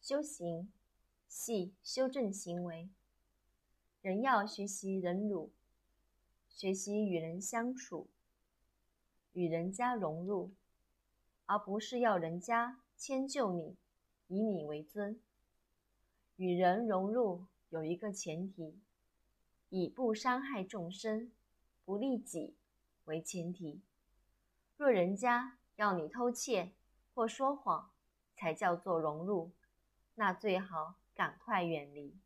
修行系修正行为。人要学习忍辱，学习与人相处，与人家融入，而不是要人家迁就你，以你为尊。与人融入有一个前提，以不伤害众生、不利己为前提。若人家要你偷窃或说谎，才叫做融入，那最好赶快远离。